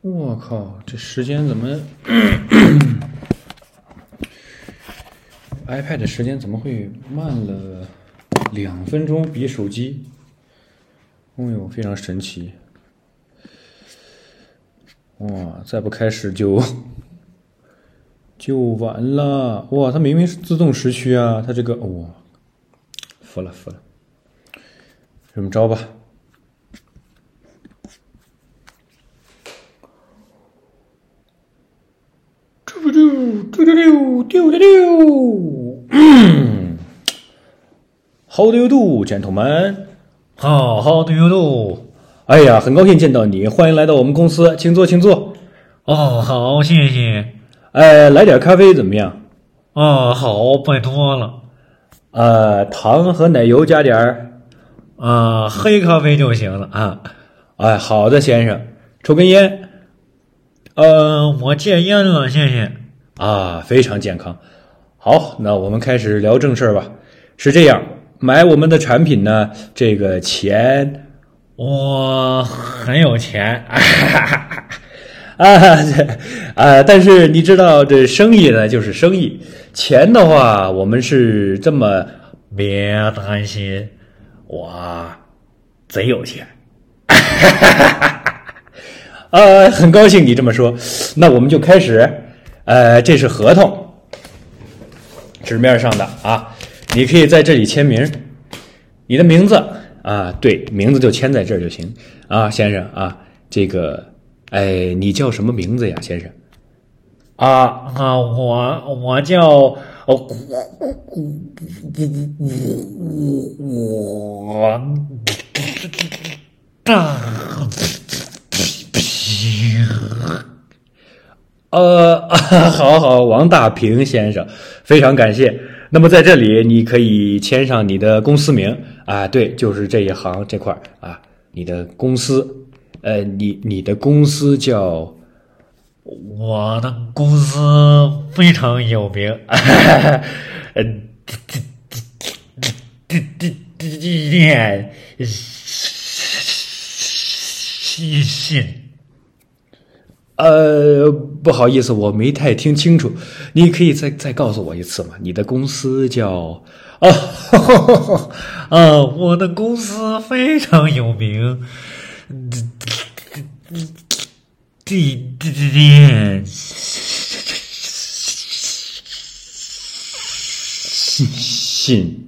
我靠，这时间怎么？iPad 时间怎么会慢了两分钟？比手机？哦呦，非常神奇！哇，再不开始就 就完了！哇，它明明是自动时区啊，它这个哇，服了服了，这么着吧。丢丢丢丢丢丢，嗯，How do you do, gentlemen? How how do you do? 哎呀，很高兴见到你，欢迎来到我们公司，请坐，请坐。哦，好，谢谢。哎，来点咖啡怎么样？哦，好，拜托了。呃，糖和奶油加点儿。啊，黑咖啡就行了啊。哎，好的，先生，抽根烟。呃，我戒烟了，谢谢。啊，非常健康。好，那我们开始聊正事儿吧。是这样，买我们的产品呢，这个钱，我很有钱 啊，这啊，但是你知道，这生意呢就是生意，钱的话，我们是这么，别担心，我贼有钱。啊，很高兴你这么说，那我们就开始。呃，这是合同，纸面上的啊，你可以在这里签名，你的名字啊，对，名字就签在这儿就行啊，先生啊，这个，哎，你叫什么名字呀，先生？啊啊，我我叫我我大。呃，好好，王大平先生，非常感谢。那么在这里，你可以签上你的公司名啊，对，就是这一行这块啊，你的公司，呃，你你的公司叫，我的公司非常有名，呃，电电电电信。呃，不好意思，我没太听清楚，你可以再再告诉我一次吗？你的公司叫啊，啊，我的公司非常有名，地地电信。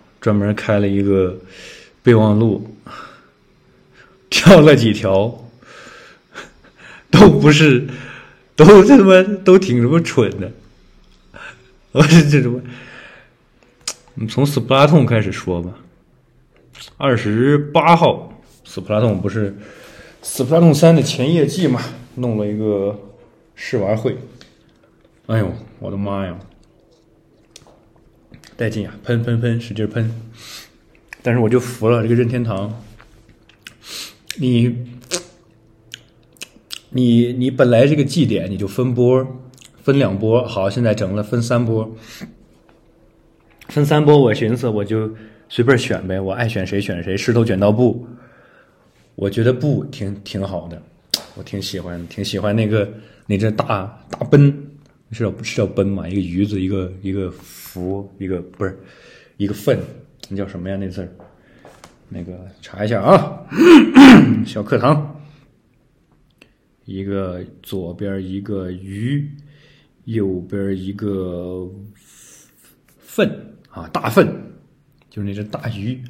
专门开了一个备忘录，挑了几条，都不是，都他妈都挺什么蠢的。我是这什么？我们从斯普拉通开始说吧。二十八号，斯普拉通不是斯普拉通三的前业绩嘛？弄了一个试玩会。哎呦，我的妈呀！带劲啊！喷喷喷，使劲喷！但是我就服了这个任天堂，你你你本来这个祭典你就分波，分两波，好，现在整了分三波，分三波，我寻思我就随便选呗，我爱选谁选谁，石头剪刀布，我觉得布挺挺好的，我挺喜欢，挺喜欢那个那只大大奔。是叫是叫奔嘛？一个鱼字，一个一个福，一个不是一个粪，那叫什么呀？那字儿，那个查一下啊。小课堂，一个左边一个鱼，右边一个粪啊，大粪，就是那只大鱼，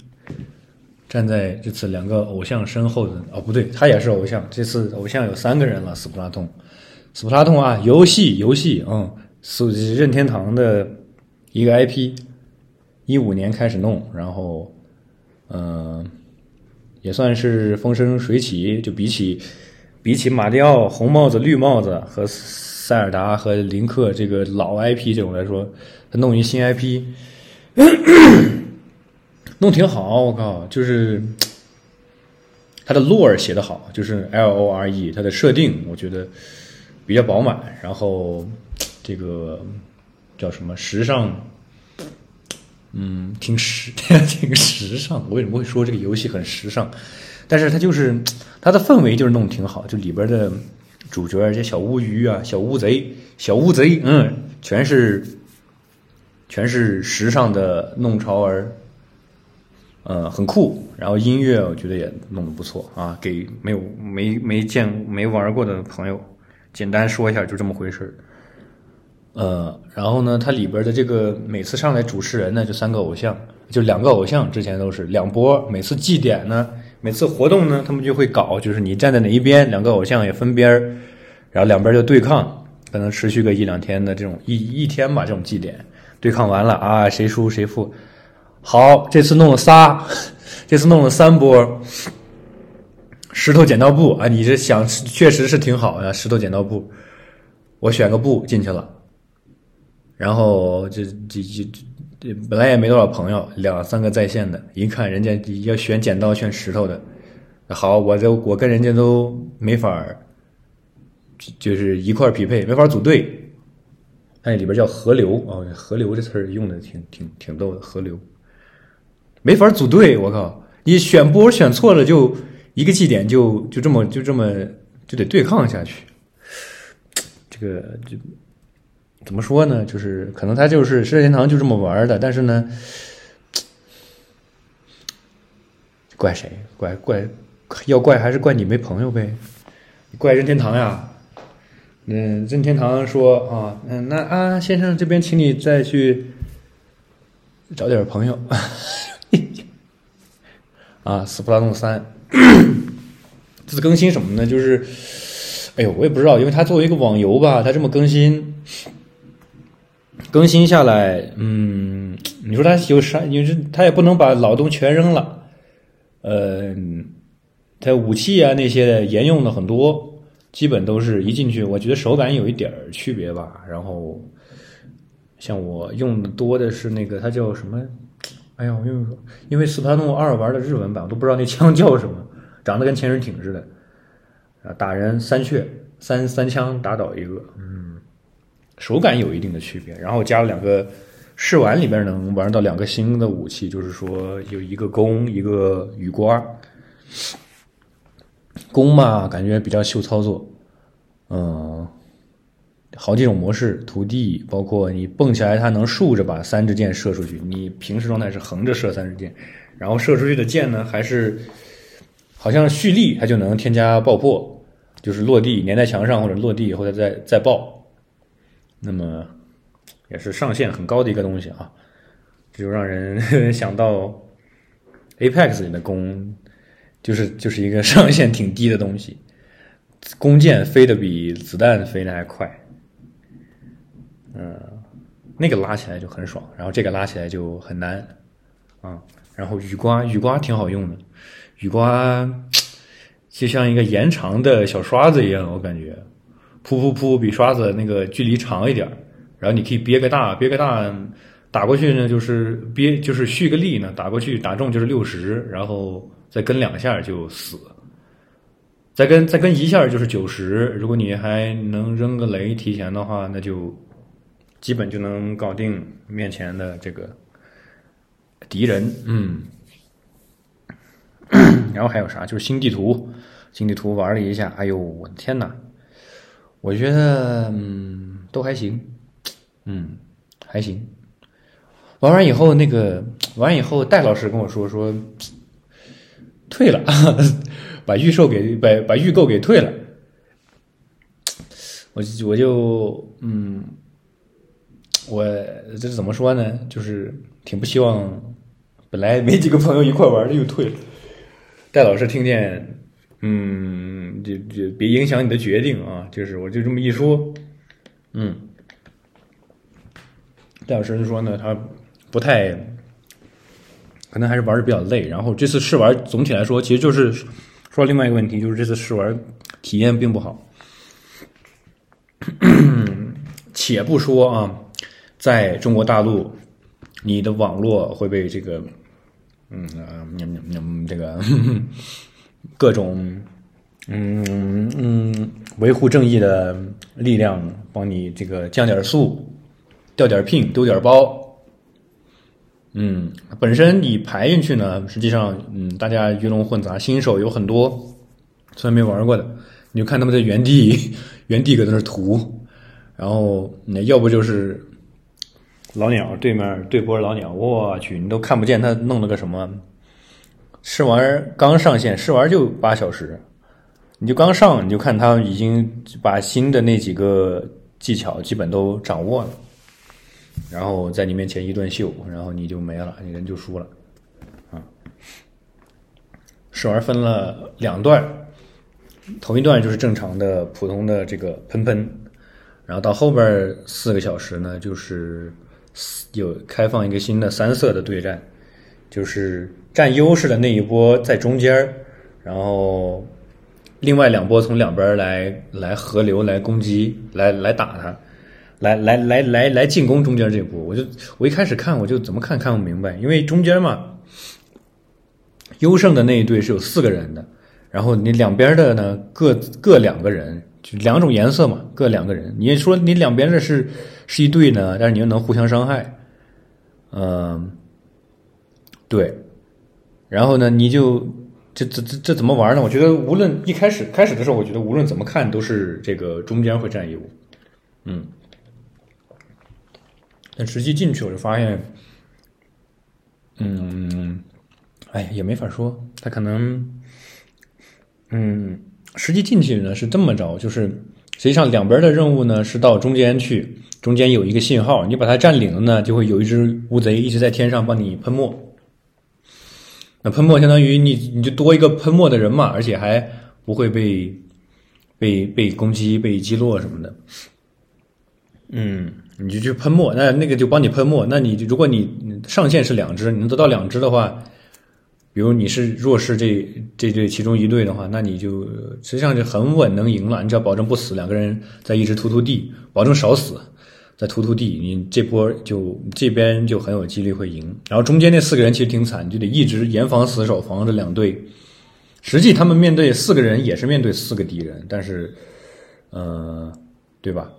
站在这次两个偶像身后的哦，不对，他也是偶像。这次偶像有三个人了，斯普拉通。斯普拉通啊，游戏游戏，嗯，是任天堂的一个 IP，一五年开始弄，然后，嗯、也算是风生水起。就比起比起马里奥红帽子、绿帽子和塞尔达和林克这个老 IP 这种来说，他弄一新 IP，弄挺好。我靠，就是他的 lore 写得好，就是 L O R E，它的设定我觉得比较饱满，然后这个叫什么时尚。嗯，挺时，挺时尚。我为什么会说这个游戏很时尚？但是它就是它的氛围就是弄挺好，就里边的主角这些小乌鱼啊、小乌贼、小乌贼，嗯，全是全是时尚的弄潮儿，呃，很酷。然后音乐我觉得也弄得不错啊，给没有没没见没玩过的朋友简单说一下，就这么回事儿。呃，然后呢，它里边的这个每次上来主持人呢，就三个偶像，就两个偶像，之前都是两波。每次祭典呢，每次活动呢，他们就会搞，就是你站在哪一边，两个偶像也分边儿，然后两边就对抗，可能持续个一两天的这种一一天吧，这种祭典对抗完了啊，谁输谁负。好，这次弄了仨，这次弄了三波，石头剪刀布。啊，你这想确实是挺好的，石头剪刀布，我选个布进去了。然后这这这这本来也没多少朋友，两三个在线的，一看人家要选剪刀选石头的，好，我这我跟人家都没法就是一块匹配，没法组队。哎，里边叫河流哦，河流这词儿用的挺挺挺逗的，河流。没法组队，我靠，你选波选错了就一个祭点就就这么就这么就得对抗下去，这个就。怎么说呢？就是可能他就是任天堂就这么玩的，但是呢，怪谁？怪怪要怪还是怪你没朋友呗？怪任天堂呀？嗯，任天堂说啊，嗯，那啊，先生这边请你再去找点朋友 啊。斯普拉遁三 这次更新什么呢？就是，哎呦，我也不知道，因为它作为一个网游吧，它这么更新。更新下来，嗯，你说他有啥？你说他也不能把老东全扔了，呃，他武器啊那些沿用的很多，基本都是一进去，我觉得手感有一点区别吧。然后，像我用的多的是那个，它叫什么？哎呀，我跟你说因为斯普拉 ton 二玩的日文版，我都不知道那枪叫什么，长得跟潜水艇似的，啊，打人三血，三三枪打倒一个，嗯。手感有一定的区别，然后加了两个试玩里边能玩到两个新的武器，就是说有一个弓，一个雨刮。弓嘛，感觉比较秀操作，嗯，好几种模式，土地，包括你蹦起来，它能竖着把三支箭射出去，你平时状态是横着射三支箭，然后射出去的箭呢，还是好像蓄力，它就能添加爆破，就是落地粘在墙上或者落地以后它再再爆。那么，也是上限很高的一个东西啊，这就让人 想到 Apex 里的弓，就是就是一个上限挺低的东西，弓箭飞得比子弹飞得还快，嗯，那个拉起来就很爽，然后这个拉起来就很难啊。然后雨刮，雨刮挺好用的，雨刮就像一个延长的小刷子一样，我感觉。噗噗噗，比刷子那个距离长一点，然后你可以憋个大，憋个大，打过去呢就是憋，就是蓄个力呢，打过去打中就是六十，然后再跟两下就死，再跟再跟一下就是九十，如果你还能扔个雷提前的话，那就基本就能搞定面前的这个敌人，嗯，然后还有啥？就是新地图，新地图玩了一下，哎呦，我的天呐！我觉得嗯都还行，嗯还行。玩完以后，那个玩完以后，戴老师跟我说说退了，把预售给把把预购给退了。我我就嗯，我这怎么说呢？就是挺不希望，本来没几个朋友一块玩的又退了。戴老师听见。嗯，就就别影响你的决定啊！就是我就这么一说，嗯，戴老师就说呢，他不太可能还是玩的比较累。然后这次试玩总体来说，其实就是说另外一个问题，就是这次试玩体验并不好。且不说啊，在中国大陆，你的网络会被这个，嗯嗯嗯，这个各种嗯嗯维护正义的力量帮你这个降点速、掉点 ping、丢点包。嗯，本身你排进去呢，实际上嗯，大家鱼龙混杂，新手有很多，从来没玩过的，你就看他们在原地原地搁那涂。然后那要不就是老鸟对面对波老鸟，我去，你都看不见他弄了个什么。试玩刚上线，试玩就八小时，你就刚上你就看他已经把新的那几个技巧基本都掌握了，然后在你面前一顿秀，然后你就没了，你人就输了。试玩分了两段，头一段就是正常的普通的这个喷喷。然后到后边四个小时呢，就是有开放一个新的三色的对战，就是占优势的那一波在中间，然后另外两波从两边来来合流来攻击，来来打他，来来来来来进攻中间这波。我就我一开始看我就怎么看看不明白，因为中间嘛，优胜的那一队是有四个人的，然后你两边的呢各各两个人。就两种颜色嘛，各两个人。你说你两边的是是一对呢，但是你又能互相伤害，嗯，对。然后呢，你就这这这这怎么玩呢？我觉得无论一开始开始的时候，我觉得无论怎么看都是这个中间会占优，嗯。但实际进去我就发现，嗯，哎，也没法说，他可能，嗯。实际进去呢是这么着，就是实际上两边的任务呢是到中间去，中间有一个信号，你把它占领了呢，就会有一只乌贼一直在天上帮你喷墨。那喷墨相当于你你就多一个喷墨的人嘛，而且还不会被被被攻击、被击落什么的。嗯，你就去喷墨，那那个就帮你喷墨。那你如果你上限是两只，你能得到两只的话。比如你是弱势这这队其中一队的话，那你就实际上就很稳能赢了。你只要保证不死，两个人再一直突突地，保证少死，再突突地，你这波就这边就很有几率会赢。然后中间那四个人其实挺惨，就得一直严防死守，防着两队。实际他们面对四个人也是面对四个敌人，但是，呃，对吧？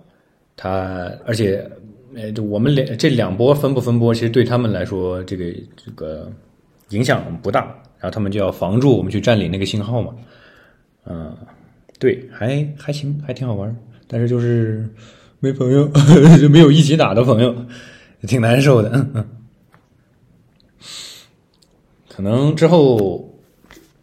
他而且，呃，我们两这两波分不分波，其实对他们来说，这个这个。影响不大，然后他们就要防住我们去占领那个信号嘛，嗯，对，还还行，还挺好玩，但是就是没朋友，就没有一起打的朋友，挺难受的。可能之后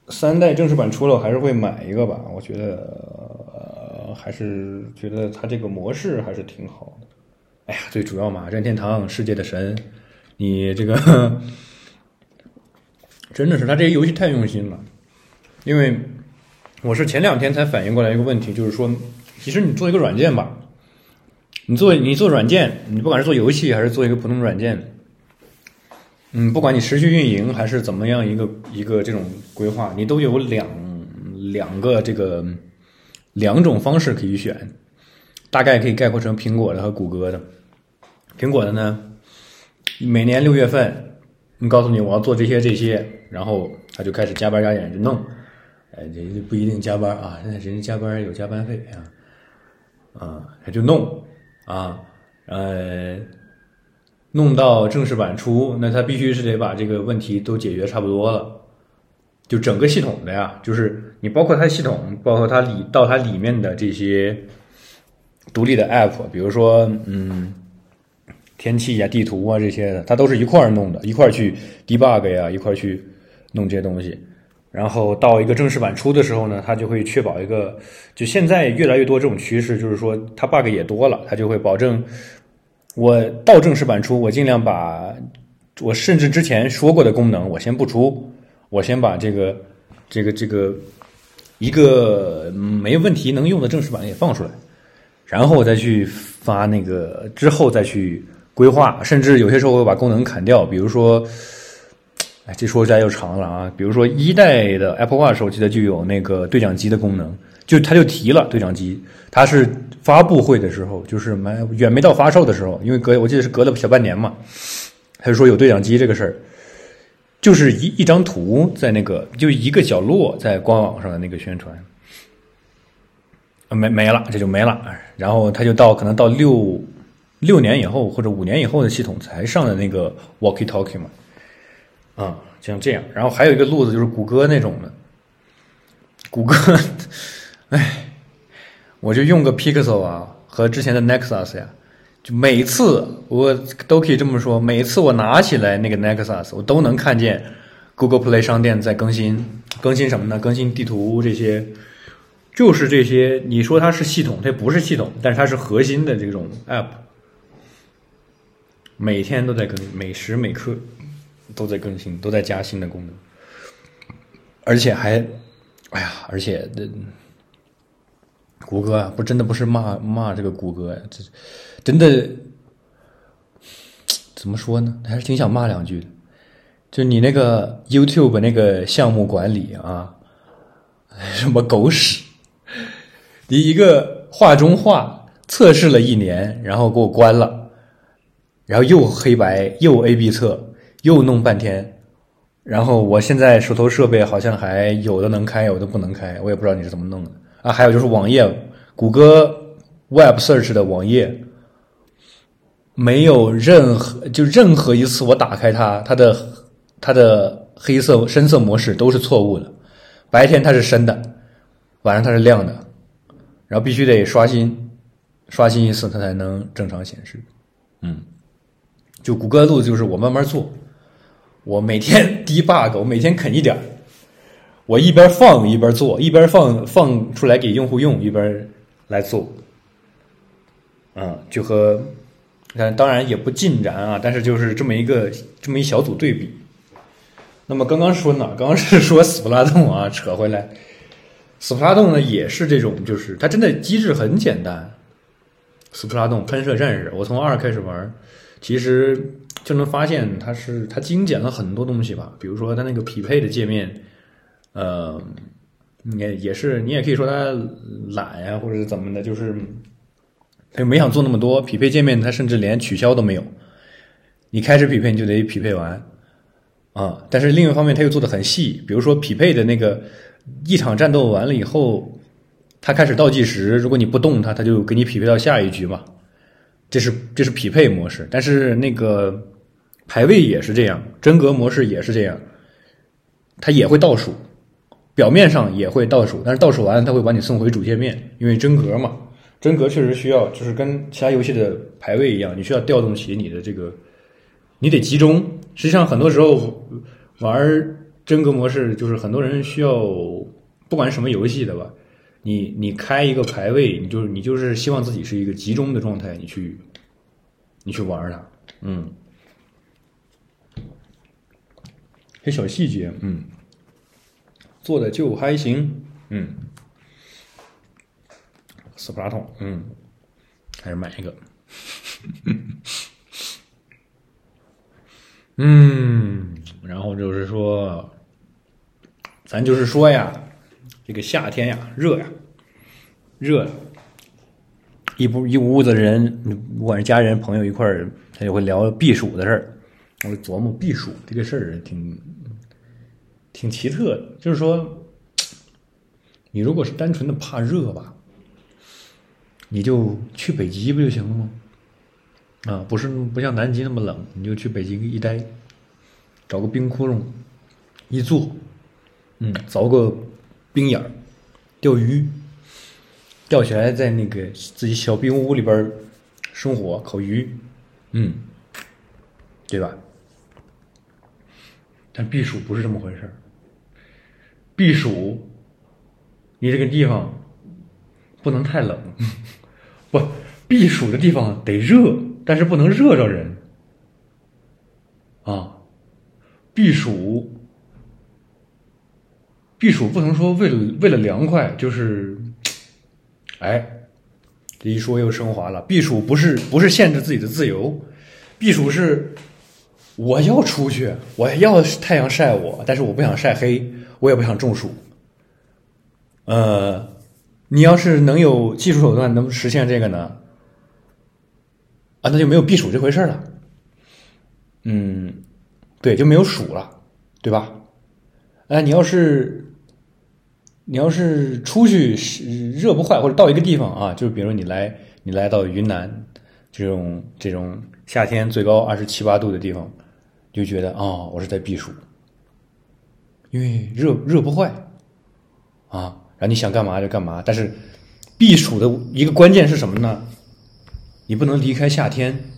三代正式版出了，我还是会买一个吧。我觉得，还是觉得它这个模式还是挺好的。哎呀，最主要嘛，任天堂世界的神，你这个。真的是他这些游戏太用心了，因为我是前两天才反应过来一个问题，就是说，其实你做一个软件吧，你做你做软件，你不管是做游戏还是做一个普通软件，嗯，不管你持续运营还是怎么样一个一个这种规划，你都有两两个这个两种方式可以选，大概可以概括成苹果的和谷歌的。苹果的呢，每年六月份。你告诉你我要做这些这些，然后他就开始加班加点就弄，哎，这不一定加班啊，现在人家加班有加班费啊，啊，他就弄啊，呃，弄到正式版出，那他必须是得把这个问题都解决差不多了，就整个系统的呀，就是你包括它系统，包括它里到它里面的这些独立的 app，比如说嗯。天气呀、地图啊这些的，它都是一块儿弄的，一块儿去 debug 呀，一块儿去弄这些东西。然后到一个正式版出的时候呢，它就会确保一个，就现在越来越多这种趋势，就是说它 bug 也多了，它就会保证我到正式版出，我尽量把我甚至之前说过的功能我先不出，我先把这个这个这个一个没问题能用的正式版也放出来，然后我再去发那个之后再去。规划，甚至有些时候会把功能砍掉，比如说，这说起来又长了啊。比如说一代的 Apple Watch 手机的就有那个对讲机的功能，就他就提了对讲机，他是发布会的时候，就是没远没到发售的时候，因为隔我记得是隔了小半年嘛，他就说有对讲机这个事儿，就是一一张图在那个就一个角落在官网上的那个宣传，没没了，这就没了。然后他就到可能到六六年以后或者五年以后的系统才上的那个 Walkie Talkie 嘛。啊，像这样，然后还有一个路子就是谷歌那种的，谷歌，哎，我就用个 Pixel 啊，和之前的 Nexus 呀，就每次我都可以这么说，每次我拿起来那个 Nexus，我都能看见 Google Play 商店在更新，更新什么呢？更新地图这些，就是这些。你说它是系统，它不是系统，但是它是核心的这种 App，每天都在更，每时每刻。都在更新，都在加新的功能，而且还，哎呀，而且这谷歌啊，不真的不是骂骂这个谷歌呀，这真的怎么说呢？还是挺想骂两句的。就你那个 YouTube 那个项目管理啊，什么狗屎！你一个画中画测试了一年，然后给我关了，然后又黑白又 A/B 测。又弄半天，然后我现在手头设备好像还有的能开，有的不能开，我也不知道你是怎么弄的啊。还有就是网页，谷歌 Web Search 的网页，没有任何就任何一次我打开它，它的它的黑色深色模式都是错误的，白天它是深的，晚上它是亮的，然后必须得刷新，刷新一次它才能正常显示。嗯，就谷歌的路就是我慢慢做。我每天 debug，我每天啃一点儿，我一边放一边做，一边放放出来给用户用，一边来做。嗯，就和，但当然也不尽然啊，但是就是这么一个这么一小组对比。那么刚刚说哪？刚刚是说斯普拉动啊，扯回来，斯普拉动呢也是这种，就是它真的机制很简单。斯普拉动喷射战士，我从二开始玩，其实。就能发现它是它精简了很多东西吧，比如说它那个匹配的界面，呃，也也是你也可以说它懒呀，或者是怎么的，就是它没想做那么多匹配界面，它甚至连取消都没有，你开始匹配你就得匹配完啊。但是另一方面，它又做的很细，比如说匹配的那个一场战斗完了以后，它开始倒计时，如果你不动它，它就给你匹配到下一局嘛。这是这是匹配模式，但是那个排位也是这样，真格模式也是这样，它也会倒数，表面上也会倒数，但是倒数完它会把你送回主界面，因为真格嘛，真格确实需要，就是跟其他游戏的排位一样，你需要调动起你的这个，你得集中。实际上很多时候玩真格模式，就是很多人需要，不管什么游戏的吧。你你开一个排位，你就是你就是希望自己是一个集中的状态，你去你去玩它，嗯，这小细节，嗯，做的就还行，嗯，斯普拉通，嗯，还是买一个，嗯，然后就是说，咱就是说呀。这个夏天呀，热呀，热，一不一屋子人，不管是家人朋友一块儿，他就会聊避暑的事儿。我琢磨避暑这个事儿挺挺奇特的，就是说，你如果是单纯的怕热吧，你就去北极不就行了吗？啊，不是不像南极那么冷，你就去北极一待，找个冰窟窿一坐，嗯，凿个。冰眼儿钓鱼，钓起来在那个自己小冰屋里边生火烤鱼，嗯，对吧？但避暑不是这么回事儿。避暑，你这个地方不能太冷，不，避暑的地方得热，但是不能热着人啊，避暑。避暑不能说为了为了凉快，就是，哎，这一说又升华了。避暑不是不是限制自己的自由，避暑是，我要出去，我要太阳晒我，但是我不想晒黑，我也不想中暑。呃，你要是能有技术手段能实现这个呢？啊，那就没有避暑这回事了。嗯，对，就没有暑了，对吧？哎，你要是你要是出去热不坏，或者到一个地方啊，就比如你来你来到云南这种这种夏天最高二十七八度的地方，就觉得啊、哦，我是在避暑，因为热热不坏啊，然后你想干嘛就干嘛。但是避暑的一个关键是什么呢？你不能离开夏天，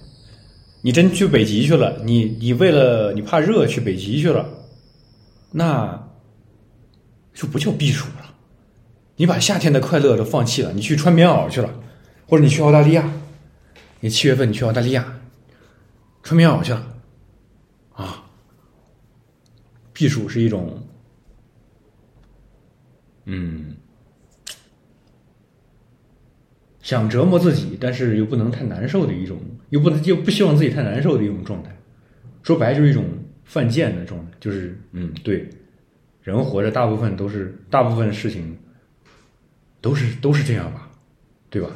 你真去北极去了，你你为了你怕热去北极去了，那就不叫避暑了。你把夏天的快乐都放弃了，你去穿棉袄去了，或者你去澳大利亚，你七月份你去澳大利亚穿棉袄去了，啊，避暑是一种，嗯。想折磨自己，但是又不能太难受的一种，又不能又不希望自己太难受的一种状态。说白就是一种犯贱的状态，就是嗯，对，人活着大部分都是大部分事情都是都是这样吧，对吧？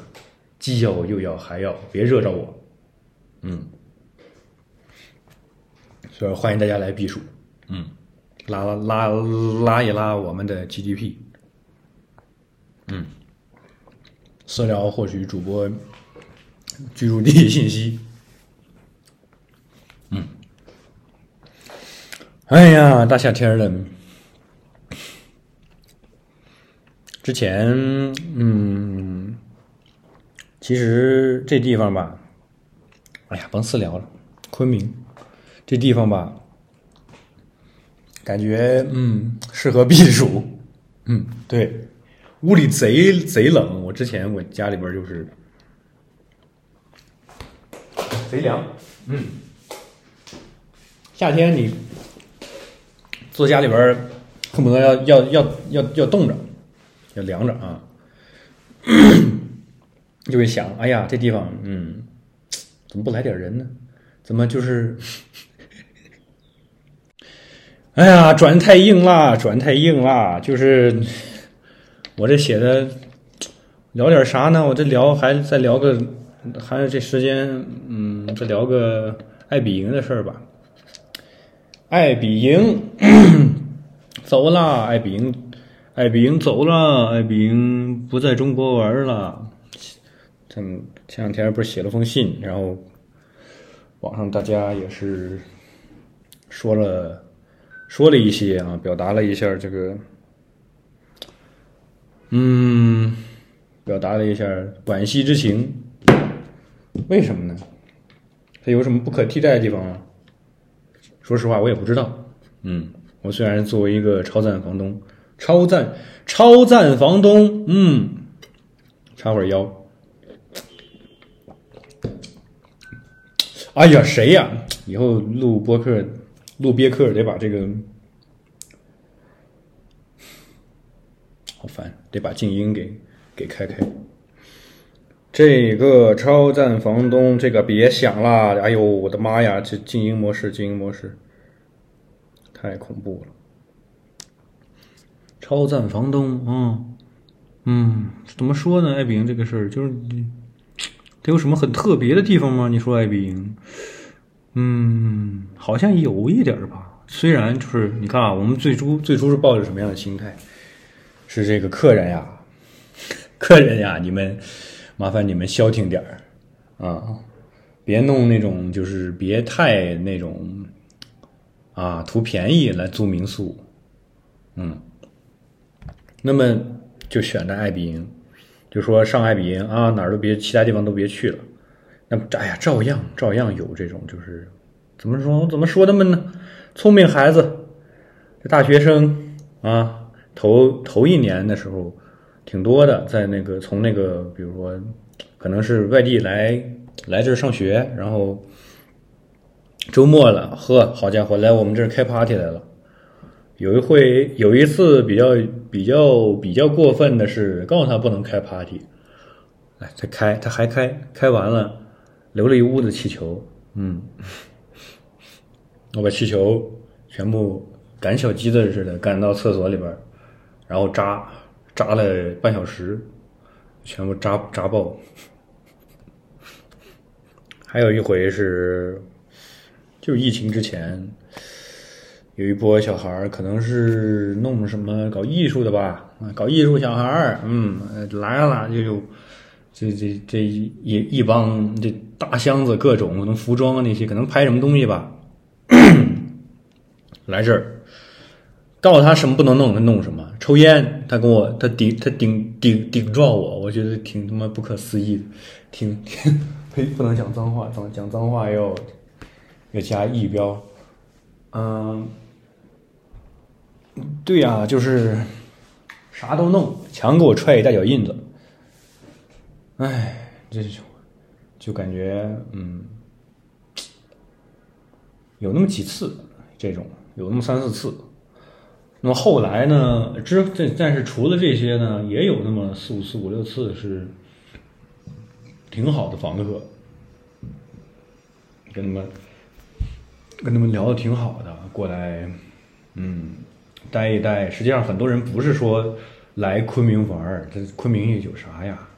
既要又要还要，别惹着我，嗯。所以欢迎大家来避暑，嗯，拉拉拉拉一拉我们的 GDP，嗯。私聊获取主播居住地信息。嗯，哎呀，大夏天的，之前嗯，其实这地方吧，哎呀，甭私聊了。昆明这地方吧，感觉嗯适合避暑。嗯，对。屋里贼贼冷，我之前我家里边就是贼凉，嗯，夏天你坐家里边恨不得要要要要要冻着，要凉着啊，就会想，哎呀，这地方，嗯，怎么不来点人呢？怎么就是，哎呀，转太硬啦，转太硬啦，就是。我这写的聊点啥呢？我这聊还再聊个，还有这时间，嗯，再聊个爱比赢的事儿吧。爱比赢 走了，爱比赢，爱比赢走了，爱比赢不在中国玩了。前前两天不是写了封信，然后网上大家也是说了说了一些啊，表达了一下这个。嗯，表达了一下惋惜之情。为什么呢？它有什么不可替代的地方吗？说实话，我也不知道。嗯，我虽然作为一个超赞房东，超赞超赞房东，嗯，插会儿腰。哎呀，谁呀？以后录播客、路别克得把这个。好烦，得把静音给给开开。这个超赞房东，这个别想了！哎呦，我的妈呀，这静音模式，静音模式，太恐怖了。超赞房东啊、嗯，怎么说呢？爱彼迎这个事儿，就是它有什么很特别的地方吗？你说爱彼迎，嗯，好像有一点吧。虽然就是你看啊，我们最初最初是抱着什么样的心态？是这个客人呀，客人呀，你们麻烦你们消停点儿啊，别弄那种就是别太那种啊图便宜来租民宿，嗯，那么就选择爱彼迎，就说上爱彼迎啊，哪儿都别，其他地方都别去了。那么哎呀，照样照样有这种就是怎么说怎么说他们呢？聪明孩子，这大学生啊。头头一年的时候，挺多的，在那个从那个，比如说，可能是外地来来这儿上学，然后周末了，呵，好家伙，来我们这儿开 party 来了。有一回，有一次比较比较比较过分的是，告诉他不能开 party，哎，他开，他还开，开完了，留了一屋子气球，嗯，我把气球全部赶小鸡子似的赶到厕所里边，然后扎扎了半小时，全部扎扎爆。还有一回是，就疫情之前，有一波小孩，可能是弄什么搞艺术的吧，搞艺术小孩，嗯，来了就有这这这一一帮这大箱子各种可能服装啊那些，可能拍什么东西吧，来这儿，告诉他什么不能弄，他弄什么，抽烟，他跟我他顶他顶顶顶撞我，我觉得挺他妈不可思议的，挺挺。呸！不能讲脏话，讲讲脏话要要加一标。嗯，对呀、啊，就是啥都弄，墙给我踹一大脚印子。哎，这就就感觉嗯，有那么几次这种，有那么三四次。那么后来呢？之这但是除了这些呢，也有那么四五四五六次是。挺好的房客，跟他们跟他们聊的挺好的，过来，嗯，待一待。实际上，很多人不是说来昆明玩儿，这昆明有啥呀？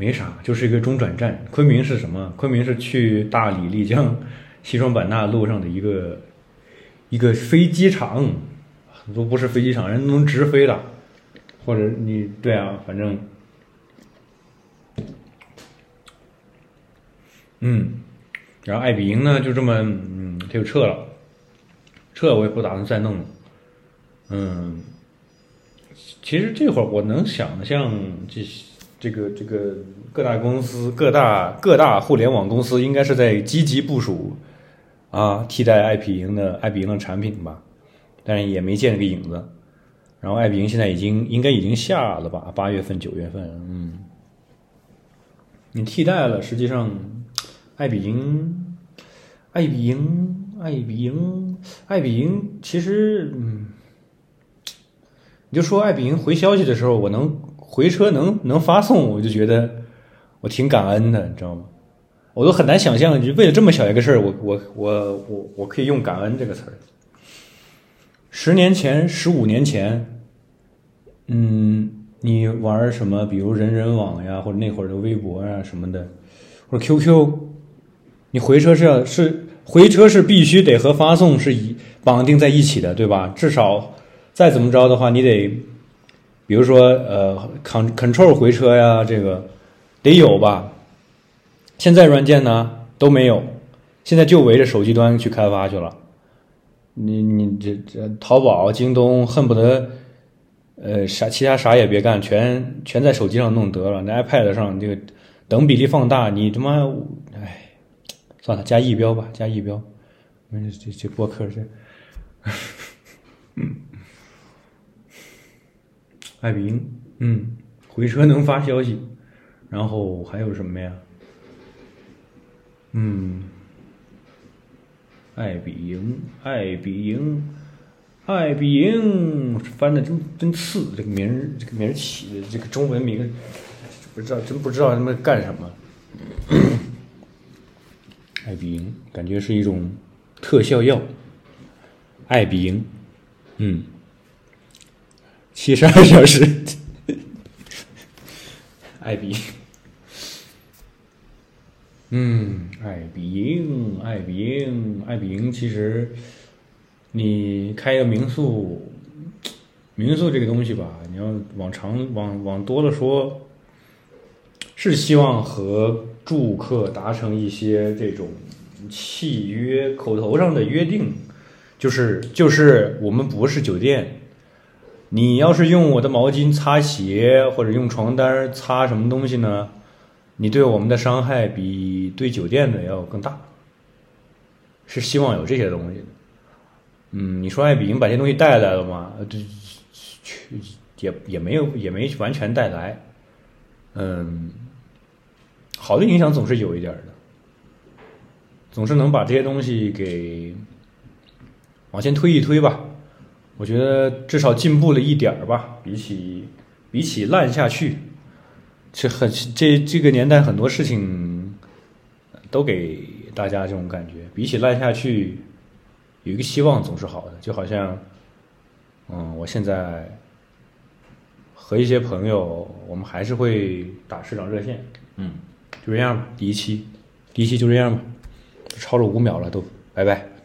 没啥，就是一个中转站。昆明是什么？昆明是去大理、丽江、西双版纳路上的一个一个飞机场，都不是飞机场，人都能直飞了，或者你对啊，反正。嗯，然后爱比营呢，就这么，嗯，他就撤了，撤，我也不打算再弄了。嗯，其实这会儿我能想象，这这个这个各大公司、各大各大互联网公司应该是在积极部署啊，替代爱彼迎的爱彼迎的产品吧，但是也没见这个影子。然后爱彼迎现在已经应该已经下了吧，八月份、九月份，嗯，你替代了，实际上。爱彼迎，爱彼迎，爱彼迎，爱彼迎。其实，嗯，你就说爱彼迎回消息的时候，我能回车能能发送，我就觉得我挺感恩的，你知道吗？我都很难想象，就为了这么小一个事儿，我我我我我可以用感恩这个词儿。十年前，十五年前，嗯，你玩什么？比如人人网呀，或者那会儿的微博啊什么的，或者 QQ。你回车是要是回车是必须得和发送是一绑定在一起的，对吧？至少再怎么着的话，你得，比如说呃，Control 回车呀，这个得有吧？现在软件呢都没有，现在就围着手机端去开发去了。你你这这淘宝、京东恨不得呃啥其他啥也别干，全全在手机上弄得了。那 iPad 上这个等比例放大，你他妈哎。算了，加一标吧，加一标。这这这播客这，爱比英，嗯，回车能发消息，然后还有什么呀？嗯，爱彼迎，爱彼迎，爱彼迎，翻的真真次，这个名儿这个名儿起的这个中文名，不知道真不知道他们干什么。爱彼迎感觉是一种特效药。爱彼迎，嗯，七十二小时。爱比，嗯，爱彼迎，爱彼迎，爱彼迎。其实，你开个民宿，民宿这个东西吧，你要往长往往多了说，是希望和。住客达成一些这种契约，口头上的约定，就是就是我们不是酒店，你要是用我的毛巾擦鞋或者用床单擦什么东西呢，你对我们的伤害比对酒店的要更大，是希望有这些东西的。嗯，你说爱彼迎把这些东西带来了吗？这也也没有也没完全带来，嗯。好的影响总是有一点的，总是能把这些东西给往前推一推吧。我觉得至少进步了一点儿吧，比起比起烂下去，这很这这个年代很多事情都给大家这种感觉，比起烂下去，有一个希望总是好的，就好像，嗯，我现在和一些朋友，我们还是会打市长热线，嗯，就这样，第一期，第一期就这样吧，超了五秒了都，拜拜。